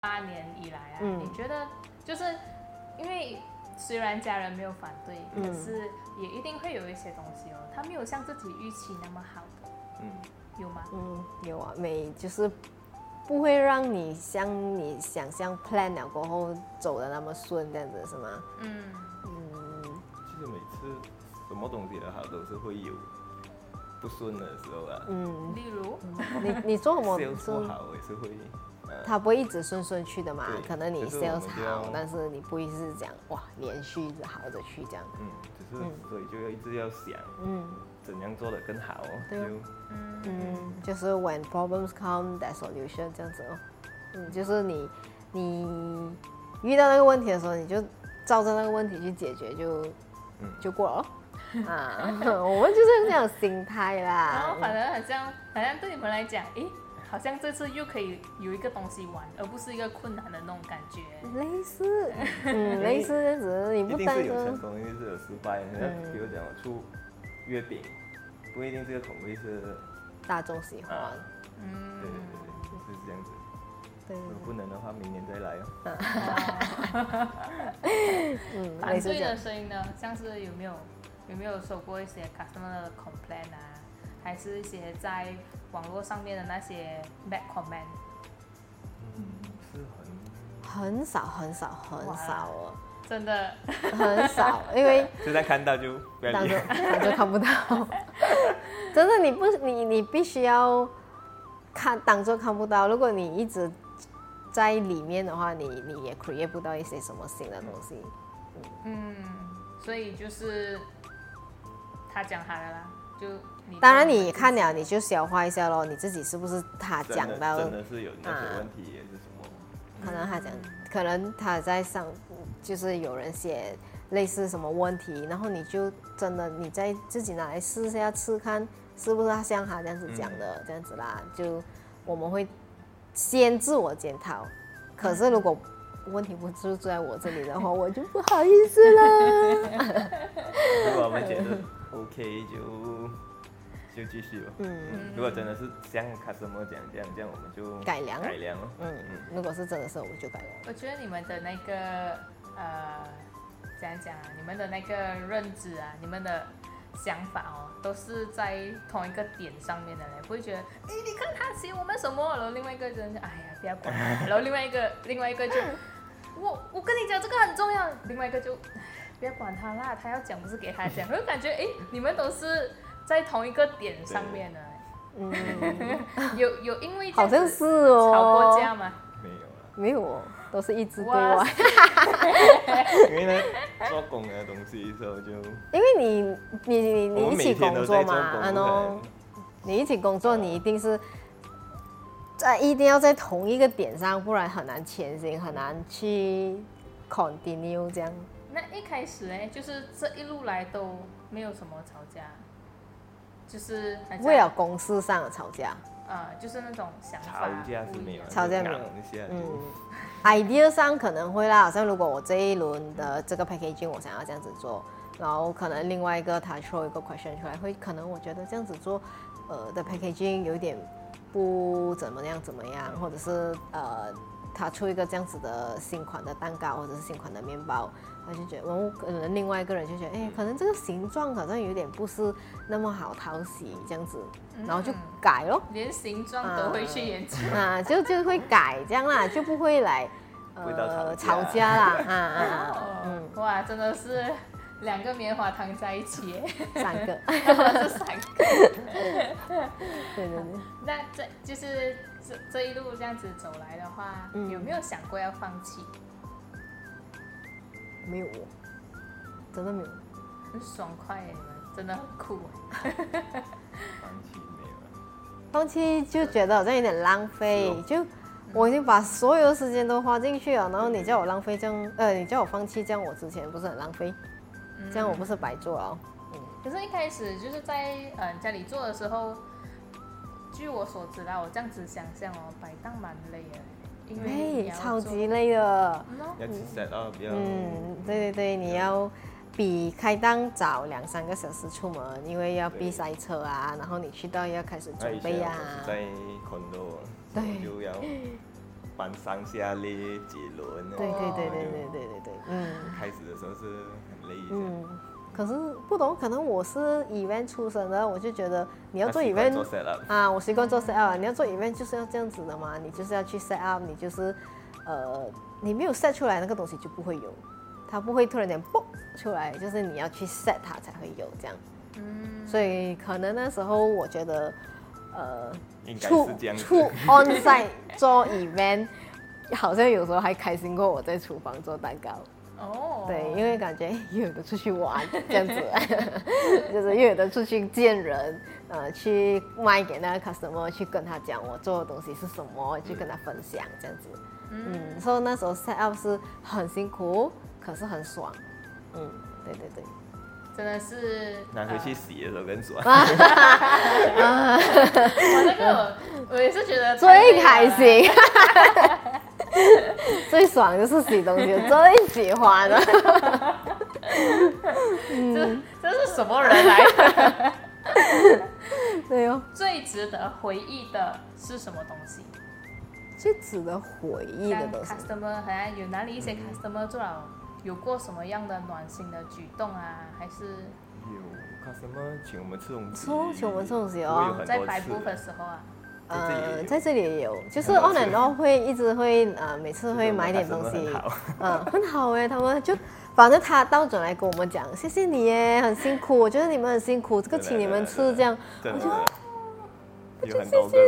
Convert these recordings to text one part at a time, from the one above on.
八年以来啊，嗯。你觉得就是因为虽然家人没有反对，嗯。可是也一定会有一些东西哦，他没有像自己预期那么好的，嗯，有吗？嗯，有啊，每就是不会让你像你想象 plan 了过后走的那么顺，这样子是吗？嗯，嗯，其实每次什么东西的好都是会有不顺的时候啊。嗯，例如，你你做什么？sales 是不好也是会，呃，它不会一直顺顺去的嘛，可能你 sales 好，但是你不会是讲哇连续一直好着去这样。嗯，只是嗯所以就要一直要想嗯怎样做的更好哦，对嗯嗯，就是 when problems come, that solution 这样子哦。嗯，就是你你遇到那个问题的时候，你就照着那个问题去解决就，嗯就过了哦。啊，我们就是这样心态啦然后。反而好像好像对你们来讲，诶，好像这次又可以有一个东西玩，而不是一个困难的那种感觉。类似，嗯，类似这样子，你一不带定是有成，功，一定是有失败。那嗯比如讲我出月饼，不一定这个口味是大众喜欢啊，嗯对对对对，是这样子。对，如果不能的话，明年再来哦。嗯，类反对的。声音呢，像是有没有有没有收过一些 customer 的 complaint 啊，还是一些在网络上面的那些 bad comment？嗯，是很很少很少很少哦，真的，很少，因为 就在看到就不要理当做。当做看不到。真的，你不你你必须要看当做看不到。如果你一直在里面的话，你你也 create 不到一些什么新的东西。嗯，所以就是他讲他的啦，就你当然你看了你就消化一下喽，你自己是不是他讲到？真的是有那啊些问题，也是什么？可能他讲，可能他在上，就是有人写类似什么问题，然后你就真的你再自己拿来试一下吃看，是不是他像他这样子讲的、这样子啦？就我们会先自我检讨，可是如果问题不是住在我这里的话，我就不好意思了。如果我们觉得 OK 就就继续吧。嗯如果真的是像 customer 讲这样，这样我们就改良改良了。嗯嗯，如果是真的是，我就改良。我觉得你们的那个呃，怎样讲啊？你们的那个认知啊，你们的想法哦，都是在同一个点上面的嘞，不会觉得，哎，你看他写我们什么，然后另外一个人就，哎呀，不要管他，然后另外一个另外一个就，我我跟你讲这个很重要，另外一个就，哎 不要管他啦，他要讲不是给他讲，我就感觉，哎，你们都是在同一个点上面的，嗯，有有因为好像是哦。吵过架吗？没有啊，没有哦，都是一直对哇外。因为呢，做工的东西时候就因为你你你你一起工作嘛，工，啊喏，你一起工作，你一定是在一定要在同一个点上，不然很难前行，很难去 continue 这样。那一开始呢，就是这一路来都没有什么吵架，就是为了公事上的吵架，呃，就是那种想吵架是没有，吵架没有嗯，idea 上可能会啦，好像如果我这一轮的这个 packaging 我想要这样子做，然后可能另外一个他 throw 一个 question 出来，会可能我觉得这样子做，呃的 packaging 有一点不怎么样怎么样，或者是呃他出一个这样子的新款的蛋糕或者是新款的面包，他就觉得，哦，可能另外一个人就觉得，哎，可能这个形状好像有点不是那么好讨喜这样子，然后就嗯改咯。连形状都会去研究。啊，就就会改这样啦，就不会来呃吵架吵架啦，啊啊，嗯，哇，真的是两个棉花糖在一起耶，三个，是三个。对对对，那这就是这这一路这样子走来的话，嗯。有没有想过要放弃？没有。哦，真的没有，很爽快耶，你们真的很酷。放弃没有。放弃就觉得好像有点浪费，就我已经把所有的时间都花进去了，然后你叫我浪费这样，呃，你叫我放弃这样，我之前不是很浪费，这样我不是白做了。嗯，可是，一开始就是在呃家里做的时候，据我所知啦，我这样子想象哦，摆档蛮累的，因为你累，要做超级累的。嗯要去 set up 比较嗯，对对对，你要比开档早两三个小时出门，因为要避对塞车啊，然后你去到要开始准备啊在 condo，对就要搬上下列几轮啊。对对对对对对对对，嗯开始的时候是很累一下。嗯。可是不懂，可能我是 event 出身的，我就觉得你要做 event 做 set up，啊，我习惯做 set up，你要做 event 就是要这样子的嘛，你就是要去 set up，你就是呃，你没有 set 出来那个东西就不会有，它不会突然间蹦出来，就是你要去 set 它才会有这样。嗯，所以可能那时候我觉得，呃，应该出是这样子。出 on site 做 event，好像有时候还开心过我在厨房做蛋糕。哦，对，因为感觉又有的出去玩这样子，就是又有的出去见人，呃，去卖给那个 customer，去跟他讲我做的东西是什么，去跟他分享这样子。嗯，所以那时候 set up 是很辛苦，可是很爽。嗯，对对对。真的是拿回去呃洗的时候更爽。我那个我也是觉得 最开，心，最爽就是洗东西，最喜欢的。这这是什么人来的？对哦，最值得回忆的是什么东西？最值得回忆的像东西。customer 好像有哪里一些 customer 做了有过什么样的暖心的举动啊？还是有 customer 请我们吃东西，说请我们吃东西哦在多次摆部分时候啊？呃，在这里也有，就是很好 on and off 会一直会呃，每次会买点东西嗯，很好哎，他们就反正他到准来跟我们讲，谢谢你耶，很辛苦，我觉得你们很辛苦，这个请你们吃这样，真的，有很多个。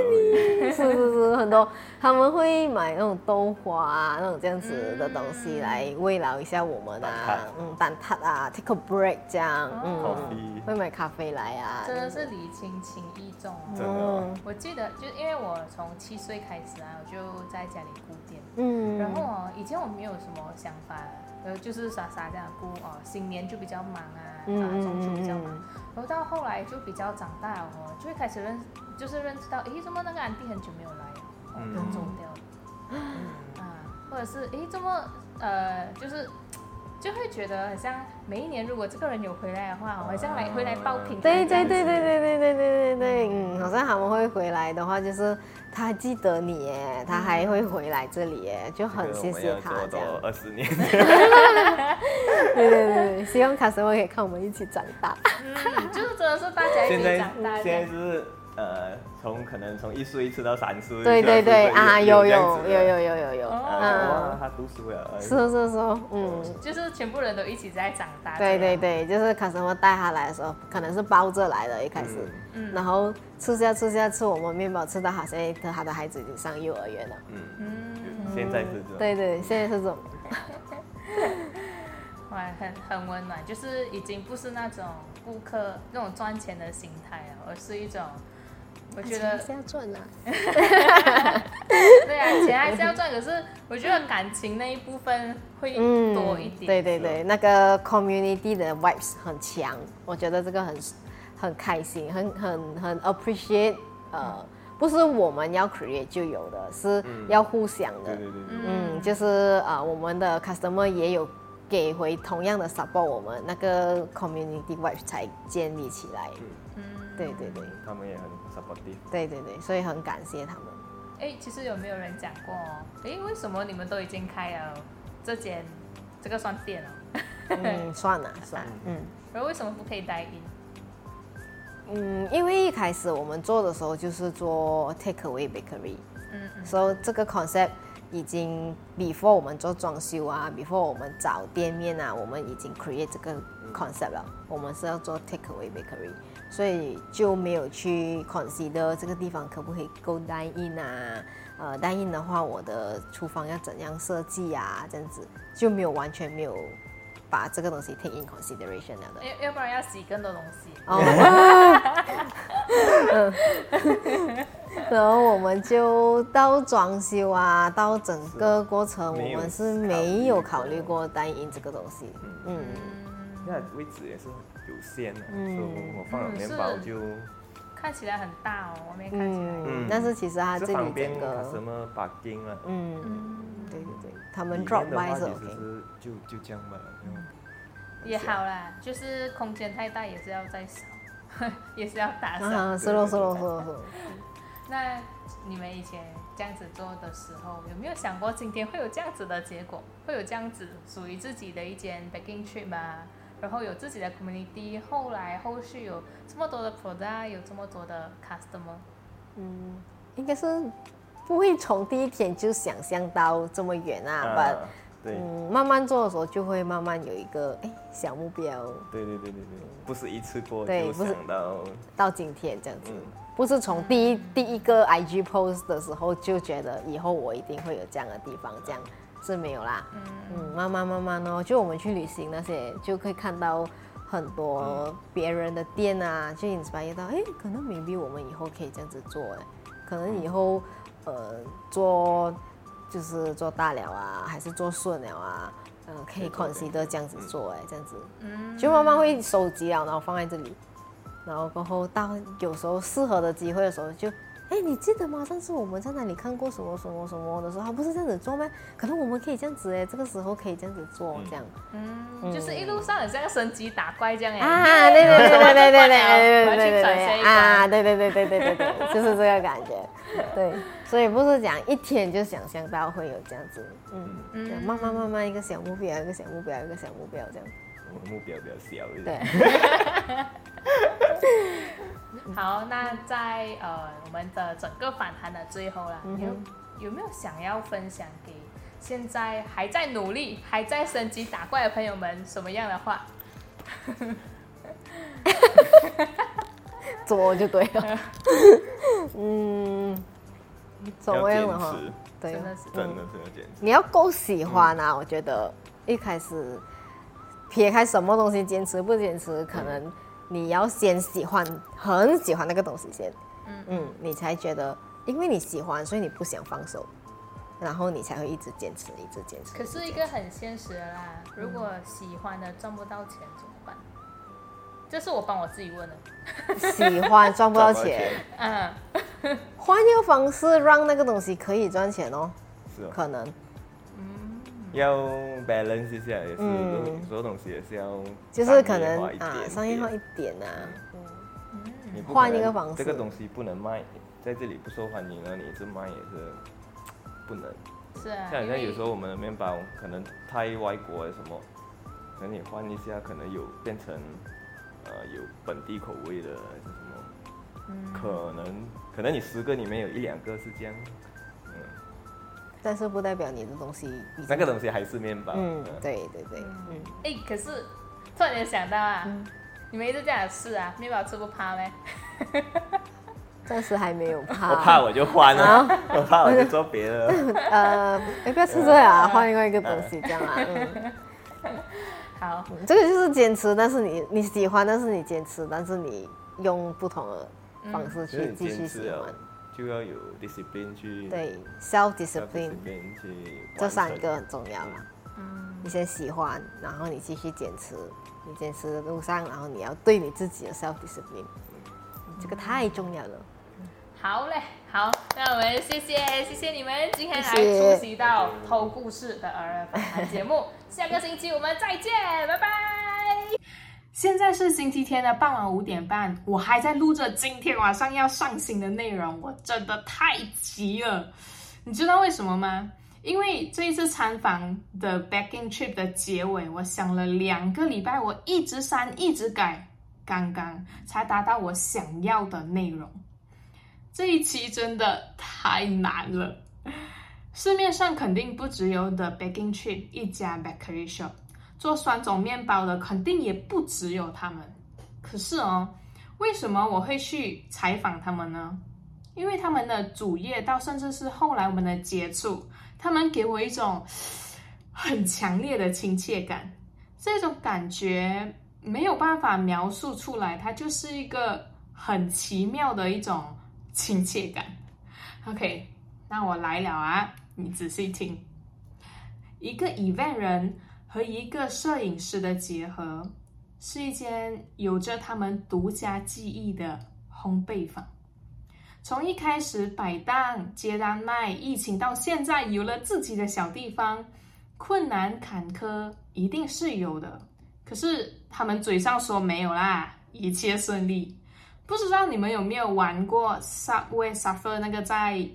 是是是，很多他们会买那种豆花啊，那种这样子的东西来慰劳一下我们蛋啊挞，嗯，蛋挞啊，take a break 这样，嗯。会买咖啡来啊，真的是礼轻情意重。哦。真的。我记得，就因为我从七岁开始啊，我就在家里顾店，嗯，然后哦，以前我没有什么想法，呃，就是傻傻这样顾哦，新年就比较忙啊，嗯啊，中秋比较忙，嗯。然后到后来就比较长大了哦，就会开始认，就是认识到，诶，怎么那个安迪很久没有来了，哦，嗯。就走掉了，啊，或者是诶，怎么呃，就是就会觉得好像每一年如果这个人有回来的话，好像来回来报平安对对对对对对对对对对，嗯，好像他们会回来的话，就是他还记得你耶，他还会回来这里耶，就很谢谢他这样。二十年，对对对对，希望卡斯会可以看我们一起长大。嗯，就是真的是大家一起长大这现在样。是呃，从可能从一岁吃到三岁，对对对啊，有有有有有有有，哦。啊，嗯，他读书了，哎。是是是，嗯。就是全部人都一起在长大。对对，对，就是卡什么带他来的时候，可能是包着来的，一开始，嗯。然后吃下吃下吃我们面包，吃到好像他的孩子已经上幼儿园了。嗯，嗯，现在是这种，对对，现在是这种，哇，很很温暖，就是已经不是那种顾客那种赚钱的心态了，而是一种，我觉得是要赚啊。对啊，钱还是要赚，可是我觉得感情那一部分会多一点。对对对，那个 community 的 vibes 很强，我觉得这个很很开心，很很很 appreciate，呃，不是我们要 create 就有的，是要互相的。对对对对，嗯，就是呃，我们的 customer 也有给回同样的 support，我们那个 community vibes 才建立起来。嗯，对对对他们也很 supportive，对对对，所以很感谢他们。哎，其实有没有人讲过哦？哎，为什么你们都已经开了这间这个算店了，嗯，算了算了，嗯。然后为什么不可以待 in？嗯，因为一开始我们做的时候就是做 take away bakery，嗯嗯所以这个 concept 已经 before 我们做装修啊，before 我们找店面啊，我们已经 create 这个 concept 了。我们是要做 take away bakery，所以就没有去 consider 这个地方可不可以 go dine in 啊。呃，dine in 的话，我的厨房要怎样设计啊？这样子就没有完全没有把这个东西 take in consideration 了的。要要不然要洗更多东西。哦，嗯，然后我们就到装修啊，到整个过程，我们是没有考虑过单音这个东西。嗯，那位置也是有限的，嗯。所以我放了嗯。面包就看起来很大哦，外面看起来。嗯。嗯，但是其实它这里方便整个，什么 parking 啊，嗯，嗯，对对对，他们里 drop 面的话 by 是其实 OK。是就就这样吧，嗯。也好啦，就是空间太大也是要再扫，也是要打扫。啊，是咯是咯是咯是咯。那你们以前这样子做的时候，有没有想过今天会有这样子的结果，会有这样子属于自己的一间 baking trip 啊？然后有自己的 community，后来后续有这么多的 product，有这么多的 customer，嗯，应该是不会从第一天就想象到这么远啊，把、啊，对，嗯，慢慢做的时候就会慢慢有一个哎小目标，对对对对对，不是一次过就对不是想到，到今天这样子，嗯，不是从第一第一个 IG post 的时候就觉得以后我一定会有这样的地方，这样是没有啦。嗯，慢慢慢慢哦，就我们去旅行那些，就可以看到很多别人的店啊，就 inspire 到，哎，可能 maybe 我们以后可以这样子做，哎，可能以后呃做就是做大了啊，还是做顺了啊，呃，可以对对 consider 这样子做，哎，这样子。嗯，就慢慢会收集啊，然后放在这里，然后过后到有时候适合的机会的时候就，哎，你记得吗？上次我们在哪里看过什么什么什么的时候，他不是这样子做吗？可能我们可以这样子哎，这个时候可以这样子做，这样嗯，就是一路上很像升级打怪这样哎，啊，对对对对对对对对对对啊，关，对对对对对对对，就是这个感觉，对，所以不是讲一天就想象到会有这样子，嗯，嗯这样慢慢慢慢一个小目标，一个小目标，一个小目标这样，我的目标比较小一对点，。好，那在呃我们的整个访谈的最后啦，有有没有想要分享给现在还在努力、还在升级打怪的朋友们什么样的话？做就对了。嗯，怎么样的话要坚持，对真，的是，真的是要坚持。你要够喜欢啊！我觉得一开始撇开什么东西坚持不坚持，可能你要先喜欢，很喜欢那个东西先，嗯嗯，你才觉得，因为你喜欢，所以你不想放手，然后你才会一直坚持，一直坚持。可是一个很现实的啦，如果喜欢的赚不到钱怎么办？这是我帮我自己问的。喜欢赚不到钱，嗯，换一个方式让那个东西可以赚钱哦，是哦，可能。要 balance 一下，也是嗯。所有东西也是要就是可能商业化一啊，商业化一点啊，你不换一个能方式。这个东西不能卖，在这里不受欢迎了，你这卖也是不能。是啊，像像有时候我们的面包可能太外国了什么，可能你换一下，可能有变成呃有本地口味的什么，嗯可能可能你十个里面有一两个是这样，嗯，但是不代表你的东西那个东西还是面包，嗯，对对对，嗯。嗯，哎，可是突然间想到啊，嗯你们一直这样吃啊，面包吃不怕咩？暂时还没有怕。我怕我就换了，啊？我怕我就做别的，呃，哎，不要吃这个啊，换另外一个东西这样啊，嗯，好，嗯这个就是坚持，但是你你喜欢，但是你坚持，但是你用不同的方式去继续喜欢，就要有 discipline 去对，self discipline discipline 去这三个很重要啦。嗯，你先喜欢，然后你继续坚持，你坚持的路上，然后你要对你自己的 self discipline，这个太重要了。好嘞，好，那我们谢谢谢谢你们今天来出席到偷故事的儿童访谈节目，下个星期我们再见，拜拜。现在是星期天的傍晚五点半，我还在录着今天晚上要上新的内容，我真的太急了。你知道为什么吗？因为这一次参访的 backing trip 的结尾，我想了两个礼拜，我一直删一直改，刚刚才达到我想要的内容。这一期真的太难了。市面上肯定不只有 The Baking Trip 一家 bakery shop，做酸种面包的肯定也不只有他们。可是哦，为什么我会去采访他们呢？因为他们的主业到甚至是后来我们的接触，他们给我一种很强烈的亲切感。这种感觉没有办法描述出来，它就是一个很奇妙的一种亲切感。OK，那我来了啊，你仔细听。一个 event 人和一个摄影师的结合，是一间有着他们独家技艺的烘焙坊。从一开始摆档、接单卖，疫情到现在有了自己的小地方，困难坎坷一定是有的。可是他们嘴上说没有啦，一切顺利。不知道你们有没有玩过 Subway Surfer 那个在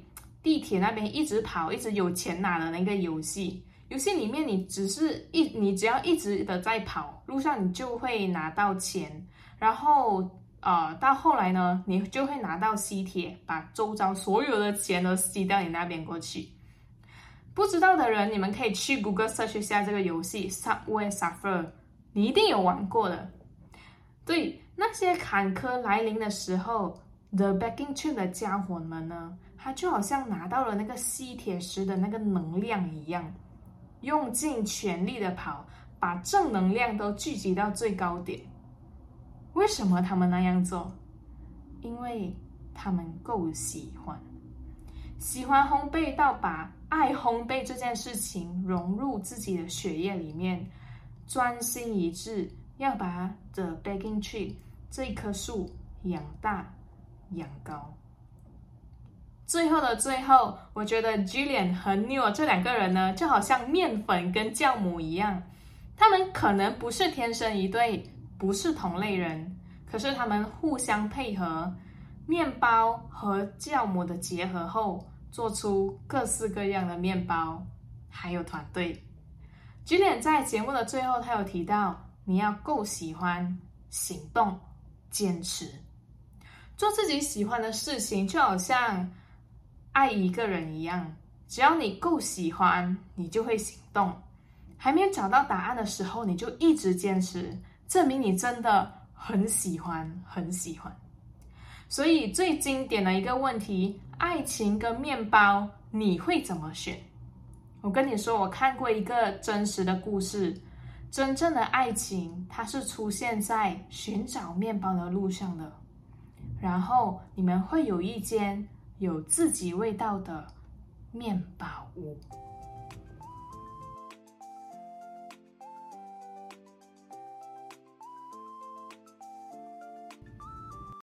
地铁那边一直跑，一直有钱拿的那个游戏。游戏里面你只是一，你只要一直的在跑，路上你就会拿到钱，然后呃，到后来呢，你就会拿到吸铁，把周遭所有的钱都吸到你那边过去。不知道的人，你们可以去 Google search 一下这个游戏 Subway Surfer，你一定有玩过的。对，那些坎坷来临的时候，The Backing Tree 的家伙们呢，他就好像拿到了那个吸铁石的那个能量一样。用尽全力的跑，把正能量都聚集到最高点。为什么他们那样做？因为他们够喜欢，喜欢烘焙到把爱烘焙这件事情融入自己的血液里面，专心一致要把 The Baking Tree 这棵树养大、养高。最后的最后，我觉得 Jillian 和 Neil 这两个人呢，就好像面粉跟酵母一样，他们可能不是天生一对，不是同类人，可是他们互相配合，面包和酵母的结合后，做出各式各样的面包，还有团队。Jillian 在节目的最后，他有提到，你要够喜欢，行动，坚持，做自己喜欢的事情，就好像。爱一个人一样，只要你够喜欢，你就会行动。还没有找到答案的时候，你就一直坚持，证明你真的很喜欢，很喜欢。所以最经典的一个问题：爱情跟面包，你会怎么选？我跟你说，我看过一个真实的故事，真正的爱情，它是出现在寻找面包的路上的。然后你们会有一间。有自己味道的面包屋。